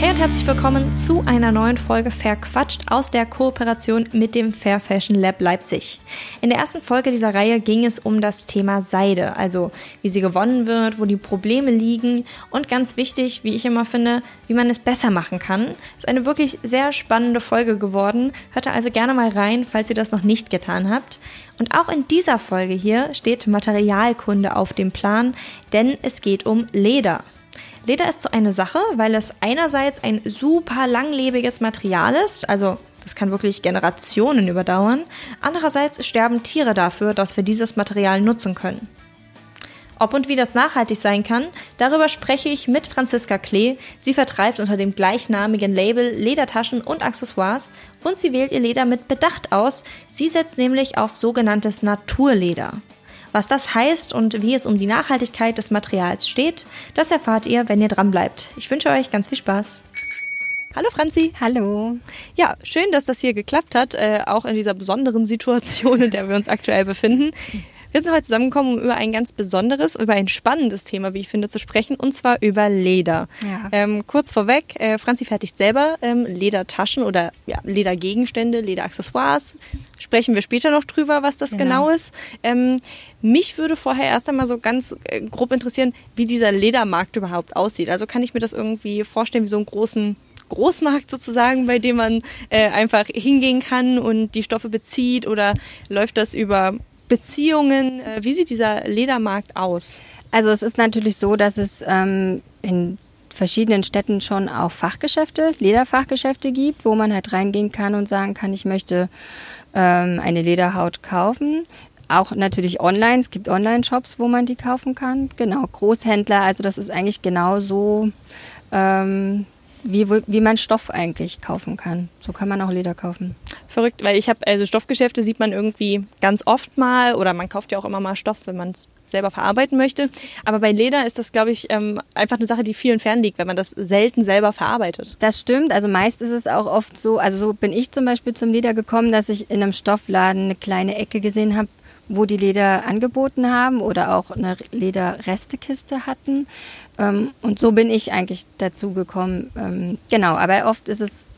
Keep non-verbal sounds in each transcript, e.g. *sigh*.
Hey und herzlich willkommen zu einer neuen Folge Verquatscht aus der Kooperation mit dem Fair Fashion Lab Leipzig. In der ersten Folge dieser Reihe ging es um das Thema Seide, also wie sie gewonnen wird, wo die Probleme liegen und ganz wichtig, wie ich immer finde, wie man es besser machen kann. Ist eine wirklich sehr spannende Folge geworden. Hört da also gerne mal rein, falls ihr das noch nicht getan habt. Und auch in dieser Folge hier steht Materialkunde auf dem Plan, denn es geht um Leder. Leder ist so eine Sache, weil es einerseits ein super langlebiges Material ist, also das kann wirklich Generationen überdauern. Andererseits sterben Tiere dafür, dass wir dieses Material nutzen können. Ob und wie das nachhaltig sein kann, darüber spreche ich mit Franziska Klee. Sie vertreibt unter dem gleichnamigen Label Ledertaschen und Accessoires und sie wählt ihr Leder mit Bedacht aus. Sie setzt nämlich auf sogenanntes Naturleder. Was das heißt und wie es um die Nachhaltigkeit des Materials steht, das erfahrt ihr, wenn ihr dran bleibt. Ich wünsche euch ganz viel Spaß. Hallo Franzi. Hallo. Ja, schön, dass das hier geklappt hat, äh, auch in dieser besonderen Situation, in der wir uns aktuell befinden. Wir sind heute zusammengekommen, um über ein ganz besonderes, über ein spannendes Thema, wie ich finde, zu sprechen, und zwar über Leder. Ja. Ähm, kurz vorweg, äh, Franzi fertigt selber ähm, Ledertaschen oder ja, Ledergegenstände, Lederaccessoires. Sprechen wir später noch drüber, was das genau, genau ist. Ähm, mich würde vorher erst einmal so ganz äh, grob interessieren, wie dieser Ledermarkt überhaupt aussieht. Also kann ich mir das irgendwie vorstellen wie so einen großen Großmarkt sozusagen, bei dem man äh, einfach hingehen kann und die Stoffe bezieht oder läuft das über Beziehungen? Äh, wie sieht dieser Ledermarkt aus? Also es ist natürlich so, dass es ähm, in verschiedenen Städten schon auch Fachgeschäfte, Lederfachgeschäfte gibt, wo man halt reingehen kann und sagen kann, ich möchte ähm, eine Lederhaut kaufen. Auch natürlich online, es gibt Online-Shops, wo man die kaufen kann. Genau, Großhändler, also das ist eigentlich genau so ähm, wie, wie man Stoff eigentlich kaufen kann. So kann man auch Leder kaufen. Verrückt, weil ich habe, also Stoffgeschäfte sieht man irgendwie ganz oft mal oder man kauft ja auch immer mal Stoff, wenn man es selber verarbeiten möchte. Aber bei Leder ist das, glaube ich, ähm, einfach eine Sache, die vielen fernliegt, wenn man das selten selber verarbeitet. Das stimmt. Also meist ist es auch oft so, also so bin ich zum Beispiel zum Leder gekommen, dass ich in einem Stoffladen eine kleine Ecke gesehen habe, wo die Leder angeboten haben oder auch eine Lederrestekiste hatten. Ähm, und so bin ich eigentlich dazu gekommen. Ähm, genau, aber oft ist es,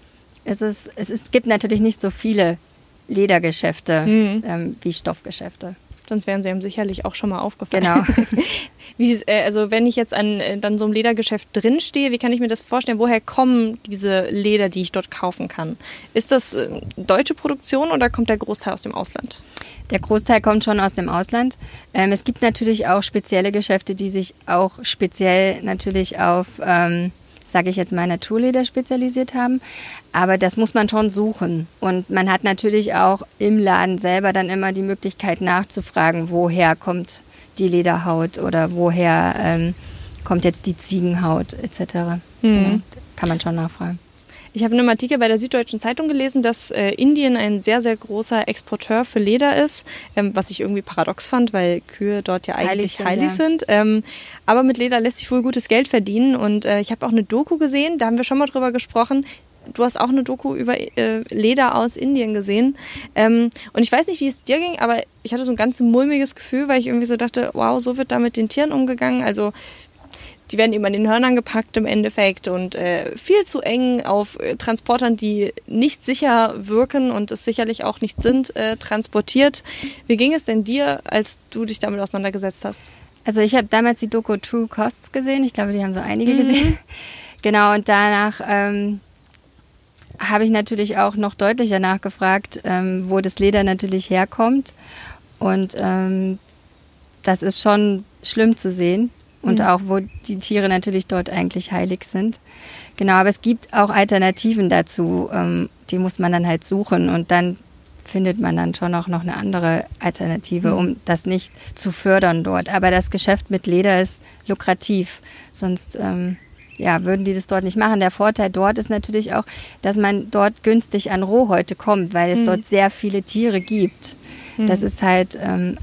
ist es, es ist, gibt natürlich nicht so viele Ledergeschäfte mhm. ähm, wie Stoffgeschäfte. Sonst wären sie ihm sicherlich auch schon mal aufgefallen. Genau. *laughs* wie, äh, also wenn ich jetzt an äh, dann so einem Ledergeschäft drinstehe, wie kann ich mir das vorstellen? Woher kommen diese Leder, die ich dort kaufen kann? Ist das äh, deutsche Produktion oder kommt der Großteil aus dem Ausland? Der Großteil kommt schon aus dem Ausland. Ähm, es gibt natürlich auch spezielle Geschäfte, die sich auch speziell natürlich auf ähm, sage ich jetzt mal, Naturleder spezialisiert haben. Aber das muss man schon suchen. Und man hat natürlich auch im Laden selber dann immer die Möglichkeit nachzufragen, woher kommt die Lederhaut oder woher ähm, kommt jetzt die Ziegenhaut etc. Mhm. Genau. Kann man schon nachfragen. Ich habe einen Artikel bei der Süddeutschen Zeitung gelesen, dass äh, Indien ein sehr, sehr großer Exporteur für Leder ist, ähm, was ich irgendwie paradox fand, weil Kühe dort ja eigentlich heilig sind. Heilig ja. sind. Ähm, aber mit Leder lässt sich wohl gutes Geld verdienen. Und äh, ich habe auch eine Doku gesehen, da haben wir schon mal drüber gesprochen. Du hast auch eine Doku über äh, Leder aus Indien gesehen. Ähm, und ich weiß nicht, wie es dir ging, aber ich hatte so ein ganz mulmiges Gefühl, weil ich irgendwie so dachte, wow, so wird da mit den Tieren umgegangen. Also die werden eben an den Hörnern gepackt im Endeffekt und äh, viel zu eng auf äh, Transportern, die nicht sicher wirken und es sicherlich auch nicht sind, äh, transportiert. Wie ging es denn dir, als du dich damit auseinandergesetzt hast? Also ich habe damals die Doku True Costs gesehen. Ich glaube, die haben so einige mhm. gesehen. *laughs* Genau, und danach ähm, habe ich natürlich auch noch deutlicher nachgefragt, ähm, wo das Leder natürlich herkommt. Und ähm, das ist schon schlimm zu sehen und mhm. auch wo die Tiere natürlich dort eigentlich heilig sind. Genau, aber es gibt auch Alternativen dazu, ähm, die muss man dann halt suchen und dann findet man dann schon auch noch eine andere Alternative, mhm. um das nicht zu fördern dort. Aber das Geschäft mit Leder ist lukrativ, sonst ähm, ja, würden die das dort nicht machen. Der Vorteil dort ist natürlich auch, dass man dort günstig an Rohhäute kommt, weil es mhm. dort sehr viele Tiere gibt. Das mhm. ist halt ähm,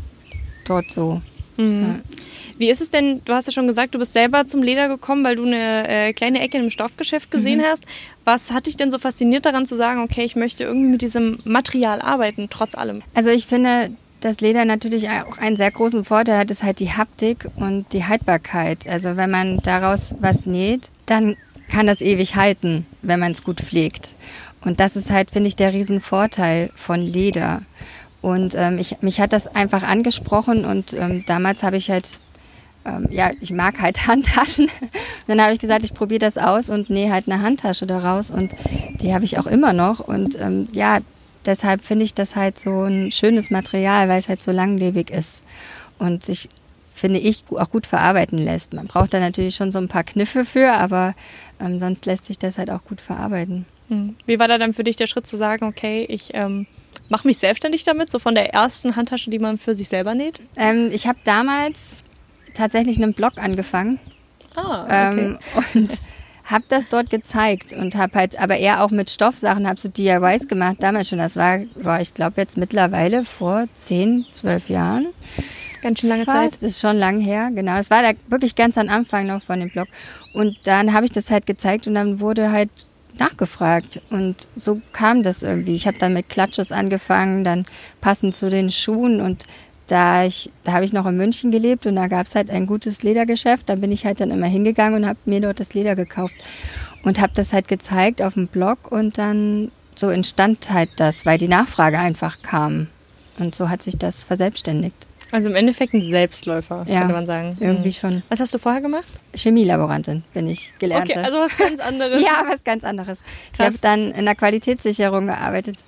dort so. Mhm. Ja. Wie ist es denn, du hast ja schon gesagt, du bist selber zum Leder gekommen, weil du eine äh, kleine Ecke im Stoffgeschäft gesehen mhm. hast. Was hat dich denn so fasziniert daran zu sagen, okay, ich möchte irgendwie mit diesem Material arbeiten, trotz allem? Also ich finde, das Leder natürlich auch einen sehr großen Vorteil hat, ist halt die Haptik und die Haltbarkeit. Also wenn man daraus was näht, dann kann das ewig halten, wenn man es gut pflegt. Und das ist halt, finde ich, der Riesenvorteil von Leder. Und ähm, ich, mich hat das einfach angesprochen und ähm, damals habe ich halt, ähm, ja, ich mag halt *laughs* Handtaschen. Und dann habe ich gesagt, ich probiere das aus und nähe halt eine Handtasche daraus und die habe ich auch immer noch. Und ähm, ja, deshalb finde ich das halt so ein schönes Material, weil es halt so langlebig ist und sich, finde ich, auch gut verarbeiten lässt. Man braucht da natürlich schon so ein paar Kniffe für, aber ähm, sonst lässt sich das halt auch gut verarbeiten. Hm. Wie war da dann für dich der Schritt zu sagen, okay, ich ähm, mache mich selbstständig damit, so von der ersten Handtasche, die man für sich selber näht? Ähm, ich habe damals tatsächlich einen Blog angefangen. Ah, okay. Ähm, und *laughs* habe das dort gezeigt und habe halt aber eher auch mit Stoffsachen, habe so DIYs gemacht, damals schon. Das war, war ich glaube jetzt mittlerweile vor 10, 12 Jahren. Ganz schön lange Fast. Zeit. Das ist schon lang her, genau. Das war da wirklich ganz am Anfang noch von dem Blog. Und dann habe ich das halt gezeigt und dann wurde halt nachgefragt. Und so kam das irgendwie. Ich habe dann mit Klatsches angefangen, dann passend zu den Schuhen und da da habe ich noch in München gelebt und da gab es halt ein gutes Ledergeschäft. Da bin ich halt dann immer hingegangen und habe mir dort das Leder gekauft und habe das halt gezeigt auf dem Blog und dann so entstand halt das, weil die Nachfrage einfach kam. Und so hat sich das verselbstständigt. Also im Endeffekt ein Selbstläufer, Ja, könnte man sagen. Irgendwie Hm. schon. Was hast du vorher gemacht? Chemielaborantin bin ich gelernte. Okay, also was ganz anderes. *laughs* ja, was ganz anderes. Ich Krass. habe dann in der Qualitätssicherung gearbeitet.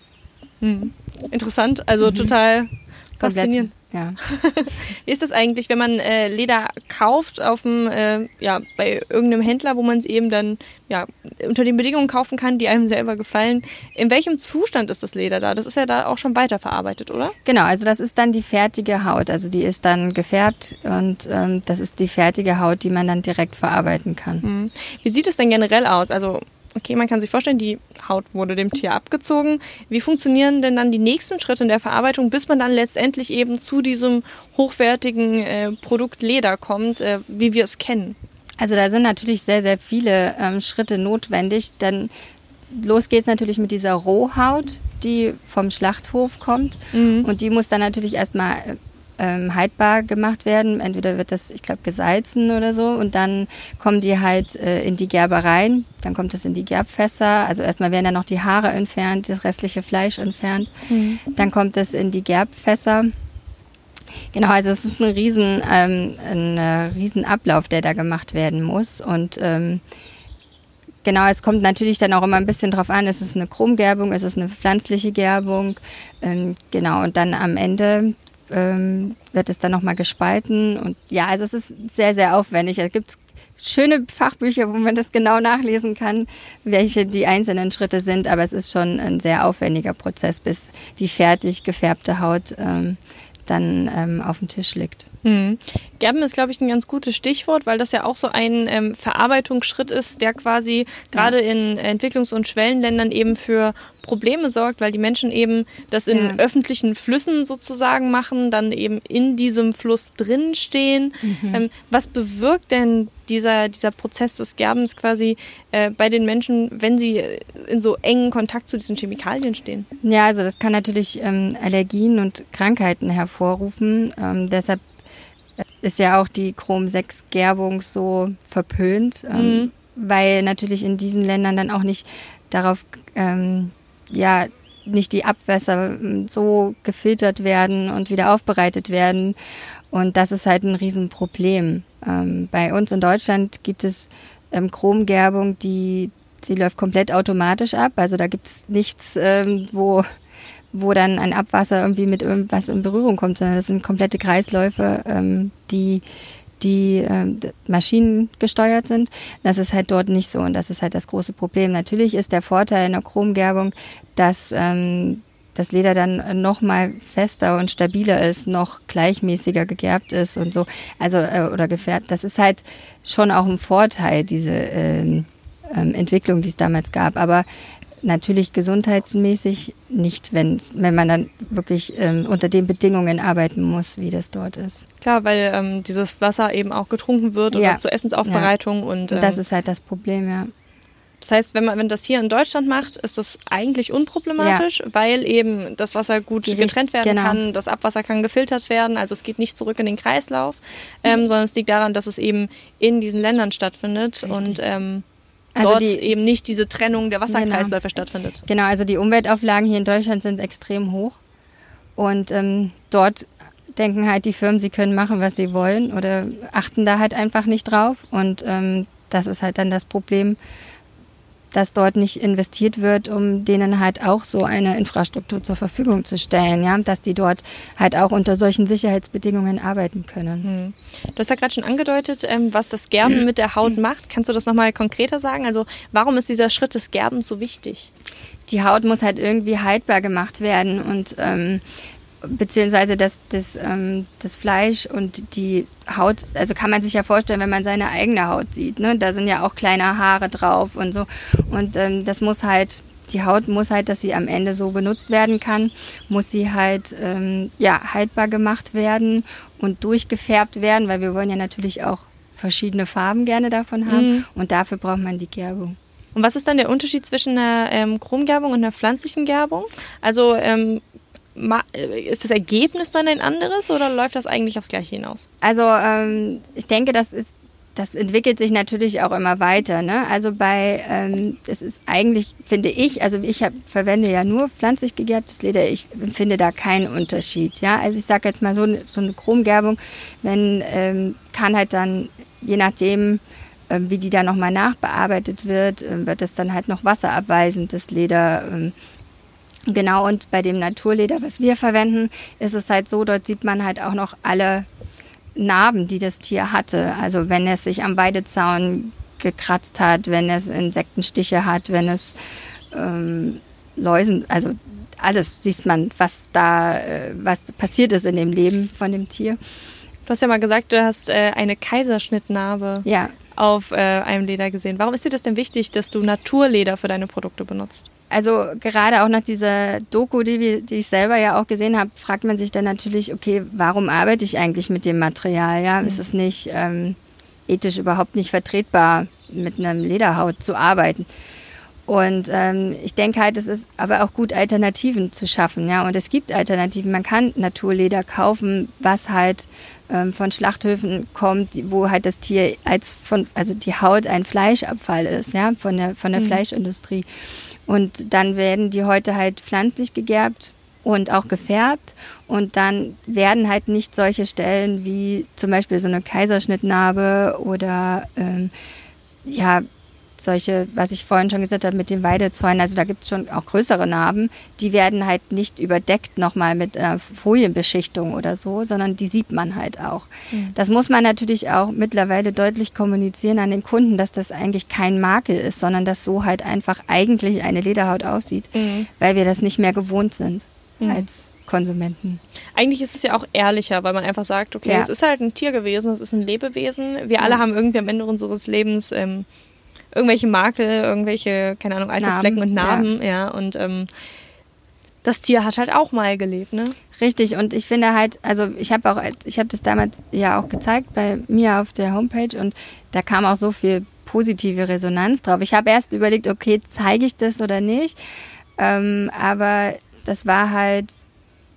Hm. Interessant, also total Mhm. Komplett. faszinierend. Ja. *laughs* Wie ist das eigentlich, wenn man äh, Leder kauft auf dem, äh, ja, bei irgendeinem Händler, wo man es eben dann ja, unter den Bedingungen kaufen kann, die einem selber gefallen? In welchem Zustand ist das Leder da? Das ist ja da auch schon weiterverarbeitet, oder? Genau, also das ist dann die fertige Haut. Also die ist dann gefärbt und ähm, das ist die fertige Haut, die man dann direkt verarbeiten kann. Hm. Wie sieht es denn generell aus? Also, okay, man kann sich vorstellen, die Haut wurde dem Tier abgezogen. Wie funktionieren denn dann die nächsten Schritte in der Verarbeitung, bis man dann letztendlich eben zu diesem hochwertigen äh, Produkt Leder kommt, äh, wie wir es kennen? Also da sind natürlich sehr, sehr viele ähm, Schritte notwendig. Dann los geht's natürlich mit dieser Rohhaut, die vom Schlachthof kommt. Und die muss dann natürlich erstmal äh, ähm, haltbar gemacht werden. Entweder wird das, ich glaube, gesalzen oder so. Und dann kommen die halt äh, in die Gerbereien. Dann kommt es in die Gerbfässer. Also erstmal werden dann noch die Haare entfernt, das restliche Fleisch entfernt. Dann kommt es in die Gerbfässer. Genau, also es ist ein riesen, ähm, ein äh, riesen Ablauf, der da gemacht werden muss. Und ähm, genau, es kommt natürlich dann auch immer ein bisschen drauf an, ist es eine Chromgerbung, ist es eine pflanzliche Gerbung. Ähm, genau, und dann am Ende ähm, wird es dann nochmal gespalten. Und ja, also es ist sehr, sehr aufwendig. Es gibt schöne Fachbücher, wo man das genau nachlesen kann, welche die einzelnen Schritte sind. Aber es ist schon ein sehr aufwendiger Prozess, bis die fertig gefärbte Haut ähm, dann ähm, auf dem Tisch liegt. Hm. Gerben ist, glaube ich, ein ganz gutes Stichwort, weil das ja auch so ein ähm, Verarbeitungsschritt ist, der quasi gerade in Entwicklungs- und Schwellenländern eben für Probleme sorgt, weil die Menschen eben das in Ja. öffentlichen Flüssen sozusagen machen, dann eben in diesem Fluss drin stehen. Ähm, was bewirkt denn dieser, dieser Prozess des Gerbens quasi äh, bei den Menschen, wenn sie äh, in so engen Kontakt zu diesen Chemikalien stehen? Ja, also das kann natürlich ähm, Allergien und Krankheiten hervorrufen. Ähm, deshalb ist ja auch die Chrom-6-Gerbung so verpönt, ähm, weil natürlich in diesen Ländern dann auch nicht darauf, ähm, ja, nicht die Abwässer ähm, so gefiltert werden und wieder aufbereitet werden. Und das ist halt ein Riesenproblem. Ähm, bei uns in Deutschland gibt es ähm, Chromgerbung, die, die läuft komplett automatisch ab. Also da gibt es nichts, ähm, wo, wo dann ein Abwasser irgendwie mit irgendwas in Berührung kommt, sondern das sind komplette Kreisläufe, ähm, die die ähm, maschinengesteuert sind. Das ist halt dort nicht so und das ist halt das große Problem. Natürlich ist der Vorteil in der Chromgerbung, dass ähm, das Leder dann noch mal fester und stabiler ist, noch gleichmäßiger gegerbt ist und so, also äh, oder gefärbt. Das ist halt schon auch ein Vorteil, diese ähm, ähm, Entwicklung, die es damals gab. Aber natürlich gesundheitsmäßig nicht, wenn's, wenn man dann wirklich ähm, unter den Bedingungen arbeiten muss, wie das dort ist. Klar, weil ähm, dieses Wasser eben auch getrunken wird Ja. oder zur Essensaufbereitung und, ähm, Und das ist halt das Problem, ja. Das heißt, wenn man wenn das hier in Deutschland macht, ist das eigentlich unproblematisch, ja. weil eben das Wasser gut Die getrennt werden genau. kann, das Abwasser kann gefiltert werden, also es geht nicht zurück in den Kreislauf, ähm, mhm. sondern es liegt daran, dass es eben in diesen Ländern stattfindet Richtig. und ähm, also dort die, eben nicht diese Trennung der Wasserkreisläufe genau. stattfindet. Genau, also die Umweltauflagen hier in Deutschland sind extrem hoch und ähm, dort denken halt die Firmen, sie können machen, was sie wollen oder achten da halt einfach nicht drauf und ähm, das ist halt dann das Problem dass dort nicht investiert wird, um denen halt auch so eine Infrastruktur zur Verfügung zu stellen, ja, dass die dort halt auch unter solchen Sicherheitsbedingungen arbeiten können. Hm. Du hast ja gerade schon angedeutet, ähm, was das Gerben mit der Haut macht. Kannst du das nochmal konkreter sagen? Also warum ist dieser Schritt des Gerbens so wichtig? Die Haut muss halt irgendwie haltbar gemacht werden und ähm, beziehungsweise das, das, ähm, das Fleisch und die Haut, also kann man sich ja vorstellen, wenn man seine eigene Haut sieht, ne? da sind ja auch kleine Haare drauf und so. Und ähm, das muss halt, die Haut muss halt, dass sie am Ende so benutzt werden kann, muss sie halt ähm, ja, haltbar gemacht werden und durchgefärbt werden, weil wir wollen ja natürlich auch verschiedene Farben gerne davon haben mhm. und dafür braucht man die Gerbung. Und was ist dann der Unterschied zwischen einer ähm, Chromgerbung und einer pflanzlichen Gerbung? Also ähm, äh, ist das Ergebnis dann ein anderes oder läuft das eigentlich aufs Gleiche hinaus? Also ähm, ich denke, das ist das entwickelt sich natürlich auch immer weiter. Ne? Also bei, ähm, es ist eigentlich, finde ich, also ich hab, verwende ja nur pflanzlich gegerbtes Leder, ich finde da keinen Unterschied. Ja? Also ich sage jetzt mal so, so eine Chromgerbung, wenn, ähm, kann halt dann, je nachdem, äh, wie die dann nochmal nachbearbeitet wird, äh, wird es dann halt noch wasserabweisend, das Leder. Genau, und bei dem Naturleder, was wir verwenden, ist es halt so, dort sieht man halt auch noch alle Narben, die das Tier hatte. Also wenn es sich am Weidezaun gekratzt hat, wenn es Insektenstiche hat, wenn es ähm, Läusen, also alles sieht man, was da, äh, was passiert ist in dem Leben von dem Tier. Du hast ja mal gesagt, du hast äh, eine Kaiserschnittnarbe ja. auf äh, einem Leder gesehen. Warum ist dir das denn wichtig, dass du Naturleder für deine Produkte benutzt? Also gerade auch nach dieser Doku, die, wir, die ich selber ja auch gesehen habe, fragt man sich dann natürlich, okay, warum arbeite ich eigentlich mit dem Material? Ja, mhm. ist es nicht ähm, ethisch überhaupt nicht vertretbar, mit einem Lederhaut zu arbeiten? Und ähm, ich denke halt, es ist aber auch gut, Alternativen zu schaffen. Ja, und es gibt Alternativen. Man kann Naturleder kaufen, was halt ähm, von Schlachthöfen kommt, wo halt das Tier als von, also die Haut ein Fleischabfall ist, ja, von der von der mhm. Fleischindustrie. Und dann werden die heute halt pflanzlich gegerbt und auch gefärbt. Und dann werden halt nicht solche Stellen wie zum Beispiel so eine Kaiserschnittnarbe oder ähm, ja, solche, was ich vorhin schon gesagt habe, mit den Weidezäunen, also da gibt es schon auch größere Narben, die werden halt nicht überdeckt nochmal mit einer Folienbeschichtung oder so, sondern die sieht man halt auch. Mhm. Das muss man natürlich auch mittlerweile deutlich kommunizieren an den Kunden, dass das eigentlich kein Makel ist, sondern dass so halt einfach eigentlich eine Lederhaut aussieht, mhm. weil wir das nicht mehr gewohnt sind mhm. als Konsumenten. Eigentlich ist es ja auch ehrlicher, weil man einfach sagt, okay, ja. es ist halt ein Tier gewesen, es ist ein Lebewesen. Wir alle haben irgendwie am Ende unseres Lebens ähm, irgendwelche Makel, irgendwelche, keine Ahnung, Altersflecken und Narben, ja. ja und ähm, das Tier hat halt auch mal gelebt, ne? Richtig, und ich finde halt, also ich habe auch, ich habe das damals ja auch gezeigt bei mir auf der Homepage und da kam auch so viel positive Resonanz drauf. Ich habe erst überlegt, okay, zeige ich das oder nicht, ähm, aber das war halt,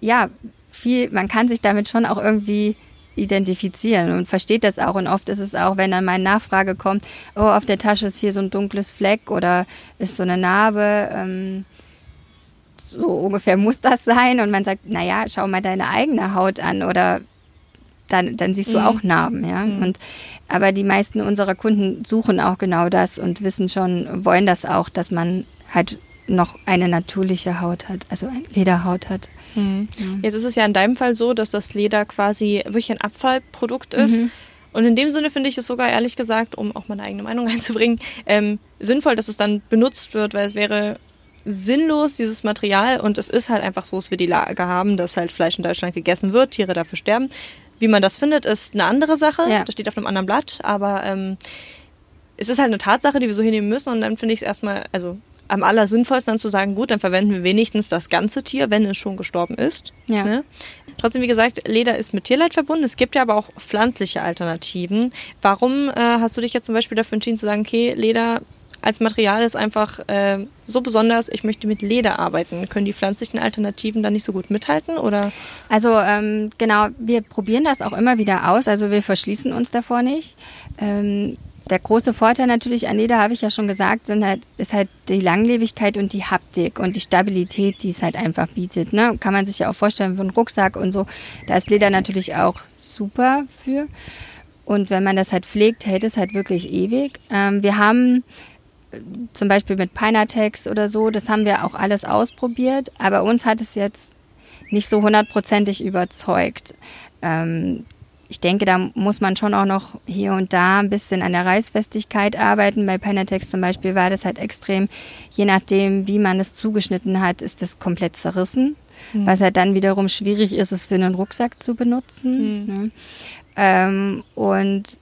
ja, viel, man kann sich damit schon auch irgendwie identifizieren und versteht das auch. Und oft ist es auch, wenn dann mal eine Nachfrage kommt, oh, auf der Tasche ist hier so ein dunkles Fleck oder ist so eine Narbe. Ähm, so ungefähr muss das sein. Und man sagt, naja, schau mal deine eigene Haut an oder dann, dann siehst du mhm. auch Narben, ja. Mhm. Und aber die meisten unserer Kunden suchen auch genau das und wissen schon, wollen das auch, dass man halt noch eine natürliche Haut hat, also eine Lederhaut hat. Mhm. Ja. Jetzt ist es ja in deinem Fall so, dass das Leder quasi wirklich ein Abfallprodukt ist. Mhm. Und in dem Sinne finde ich es sogar ehrlich gesagt, um auch meine eigene Meinung *laughs* einzubringen, ähm, sinnvoll, dass es dann benutzt wird, weil es wäre sinnlos, dieses Material. Und es ist halt einfach so, dass wir die Lage haben, dass halt Fleisch in Deutschland gegessen wird, Tiere dafür sterben. Wie man das findet, ist eine andere Sache. Ja. Das steht auf einem anderen Blatt. Aber ähm, es ist halt eine Tatsache, die wir so hinnehmen müssen. Und dann finde ich es erstmal, also am allersinnvollsten dann zu sagen, gut, dann verwenden wir wenigstens das ganze Tier, wenn es schon gestorben ist. Ja. Ne? Trotzdem, wie gesagt, Leder ist mit Tierleid verbunden. Es gibt ja aber auch pflanzliche Alternativen. Warum äh, hast du dich jetzt zum Beispiel dafür entschieden zu sagen, okay, Leder als Material ist einfach äh, so besonders, ich möchte mit Leder arbeiten. Können die pflanzlichen Alternativen da nicht so gut mithalten? Oder? Also ähm, genau, wir probieren das auch immer wieder aus. Also wir verschließen uns davor nicht. Ähm, der große Vorteil natürlich an Leder, habe ich ja schon gesagt, sind halt, ist halt die Langlebigkeit und die Haptik und die Stabilität, die es halt einfach bietet. Ne? Kann man sich ja auch vorstellen, für einen Rucksack und so. Da ist Leder natürlich auch super für. Und wenn man das halt pflegt, hält es halt wirklich ewig. Ähm, wir haben äh, zum Beispiel mit Pinatex oder so, das haben wir auch alles ausprobiert, aber uns hat es jetzt nicht so hundertprozentig überzeugt. Ähm, ich denke, da muss man schon auch noch hier und da ein bisschen an der Reißfestigkeit arbeiten. Bei Panatex zum Beispiel war das halt extrem, je nachdem, wie man es zugeschnitten hat, ist das komplett zerrissen. Mhm. Was halt dann wiederum schwierig ist, es für einen Rucksack zu benutzen. Mhm. Ne? Ähm, und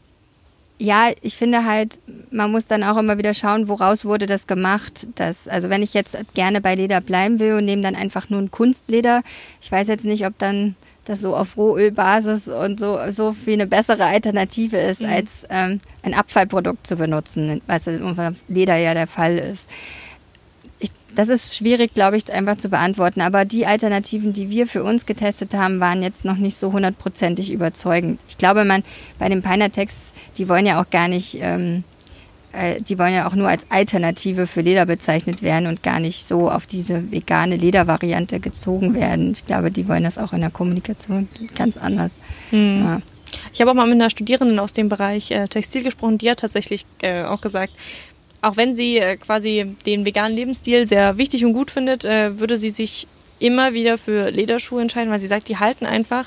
ja, ich finde halt, man muss dann auch immer wieder schauen, woraus wurde das gemacht. Das, also wenn ich jetzt gerne bei Leder bleiben will und nehme dann einfach nur ein Kunstleder, ich weiß jetzt nicht, ob dann das so auf Rohölbasis und so, so viel eine bessere Alternative ist, mhm. als ähm, ein Abfallprodukt zu benutzen, was in Leder ja der Fall ist. Ich, das ist schwierig, glaube ich, einfach zu beantworten. Aber die Alternativen, die wir für uns getestet haben, waren jetzt noch nicht so hundertprozentig überzeugend. Ich glaube, man bei den Pinatex, die wollen ja auch gar nicht ähm, äh, die wollen ja auch nur als Alternative für Leder bezeichnet werden und gar nicht so auf diese vegane Ledervariante gezogen werden. Ich glaube, die wollen das auch in der Kommunikation ganz anders. Hm. Ja. Ich habe auch mal mit einer Studierenden aus dem Bereich äh, Textil gesprochen, die hat tatsächlich äh, auch gesagt, auch wenn sie äh, quasi den veganen Lebensstil sehr wichtig und gut findet, würde sie sich immer wieder für Lederschuhe entscheiden, weil sie sagt, die halten einfach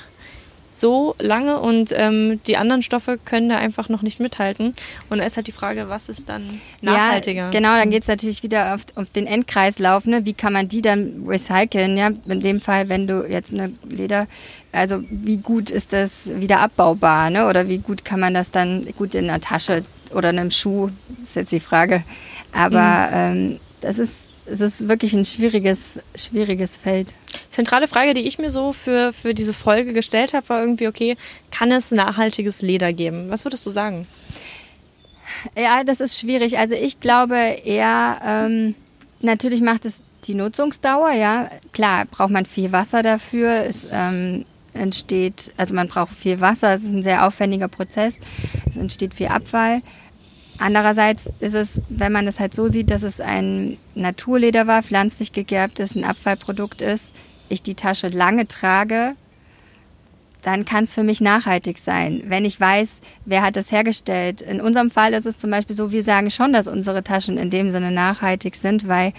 so lange und ähm, die anderen Stoffe können da einfach noch nicht mithalten. Und da ist halt die Frage, was ist dann nachhaltiger? Ja, genau, dann geht es natürlich wieder auf, auf, den Endkreislauf. Ne? Wie kann man die dann recyceln? Ja? In dem Fall, wenn du jetzt eine Leder, also wie gut ist das wieder abbaubar? Ne? Oder wie gut kann man das dann gut in einer Tasche oder einem Schuh? ist jetzt die Frage. Aber mhm. ähm, das ist es ist wirklich ein schwieriges, schwieriges Feld. Zentrale Frage, die ich mir so für, für diese Folge gestellt habe, war irgendwie, okay, kann es nachhaltiges Leder geben? Was würdest du sagen? Ja, das ist schwierig. Also ich glaube eher, ähm, natürlich macht es die Nutzungsdauer, ja. Klar, braucht man viel Wasser dafür. Es ähm, entsteht, also man braucht viel Wasser, es ist ein sehr aufwendiger Prozess. Es entsteht viel Abfall. Andererseits ist es, wenn man es halt so sieht, dass es ein Naturleder war, pflanzlich gegerbt ist, ein Abfallprodukt ist, ich die Tasche lange trage, dann kann es für mich nachhaltig sein. Wenn ich weiß, wer hat das hergestellt. In unserem Fall ist es zum Beispiel so, wir sagen schon, dass unsere Taschen in dem Sinne nachhaltig sind, weil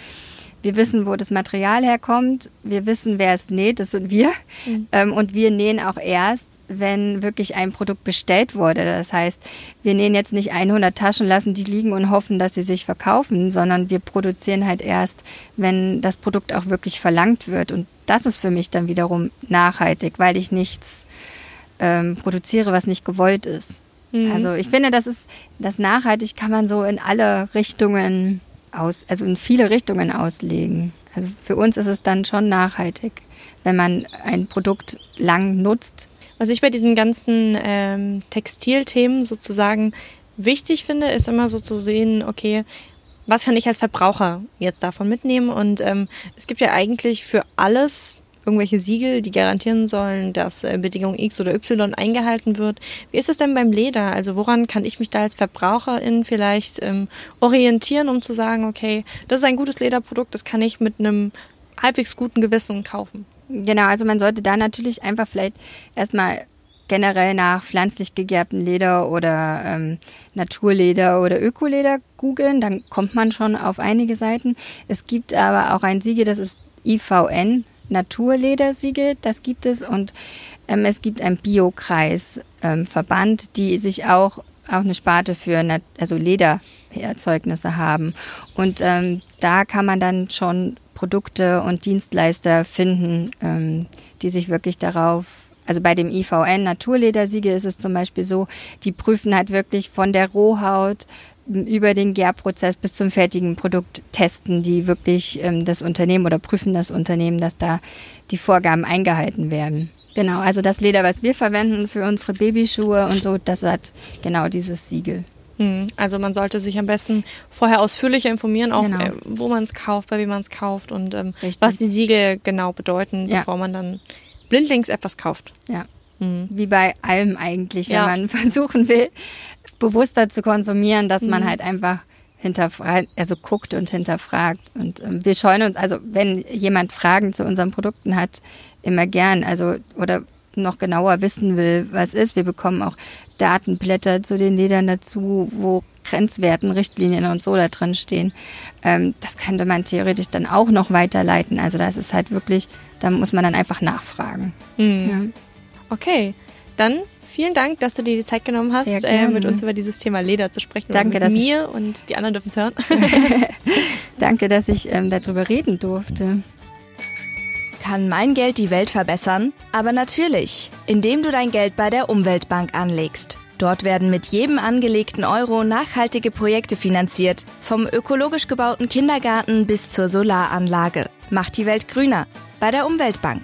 wir wissen, wo das Material herkommt. Wir wissen, wer es näht. Das sind wir. Mhm. Ähm, und wir nähen auch erst, wenn wirklich ein Produkt bestellt wurde. Das heißt, wir nähen jetzt nicht 100 Taschen, lassen die liegen und hoffen, dass sie sich verkaufen, sondern wir produzieren halt erst, wenn das Produkt auch wirklich verlangt wird. Und das ist für mich dann wiederum nachhaltig, weil ich nichts ähm, produziere, was nicht gewollt ist. Mhm. Also ich finde, das ist, das nachhaltig kann man so in alle Richtungen aus, also in viele Richtungen auslegen. Also für uns ist es dann schon nachhaltig, wenn man ein Produkt lang nutzt. Was ich bei diesen ganzen ähm, Textilthemen sozusagen wichtig finde, ist immer so zu sehen, okay, was kann ich als Verbraucher jetzt davon mitnehmen? Und ähm, es gibt ja eigentlich für alles irgendwelche Siegel, die garantieren sollen, dass äh, Bedingung X oder Y eingehalten wird. Wie ist es denn beim Leder? Also woran kann ich mich da als Verbraucherin vielleicht ähm, orientieren, um zu sagen, okay, das ist ein gutes Lederprodukt, das kann ich mit einem halbwegs guten Gewissen kaufen? Genau, also man sollte da natürlich einfach vielleicht erstmal generell nach pflanzlich gegerbtem Leder oder ähm, Naturleder oder Ökoleder googeln, dann kommt man schon auf einige Seiten. Es gibt aber auch ein Siegel, das ist IVN, Naturledersiegel, das gibt es. Und ähm, es gibt einen Biokreisverband, ähm, die sich auch, auch eine Sparte für also Ledererzeugnisse haben. Und ähm, da kann man dann schon Produkte und Dienstleister finden, ähm, die sich wirklich darauf also bei dem IVN Naturledersiegel ist es zum Beispiel so, die prüfen halt wirklich von der Rohhaut über den Gärprozess bis zum fertigen Produkt testen, die wirklich ähm, das Unternehmen oder prüfen das Unternehmen, dass da die Vorgaben eingehalten werden. Genau, also das Leder, was wir verwenden für unsere Babyschuhe und so, das hat genau dieses Siegel. Hm, also man sollte sich am besten vorher ausführlicher informieren, auch Genau. äh, wo man es kauft, bei wem man es kauft und ähm, was die Siegel genau bedeuten, Ja. bevor man dann blindlings etwas kauft. Ja. Hm. Wie bei allem eigentlich, wenn Ja. man *laughs* versuchen will, bewusster zu konsumieren, dass man Mhm. halt einfach hinterfragt, also guckt und hinterfragt. Und ähm, wir scheuen uns, also wenn jemand Fragen zu unseren Produkten hat, immer gern, also oder noch genauer wissen will, was ist. Wir bekommen auch Datenblätter zu den Ledern dazu, wo Grenzwerten, Richtlinien und so da drin stehen. Ähm, das könnte man theoretisch dann auch noch weiterleiten. Also das ist halt wirklich, da muss man dann einfach nachfragen. Hm. Ja. Okay, dann vielen Dank, dass du dir die Zeit genommen hast, äh, mit uns über dieses Thema Leder zu sprechen. Danke, dass mit ich- mir und die anderen dürfen es hören. *laughs* Danke, dass ich ähm, darüber reden durfte. Kann mein Geld die Welt verbessern? Aber natürlich, indem du dein Geld bei der Umweltbank anlegst. Dort werden mit jedem angelegten Euro nachhaltige Projekte finanziert, vom ökologisch gebauten Kindergarten bis zur Solaranlage. Macht die Welt grüner bei der Umweltbank.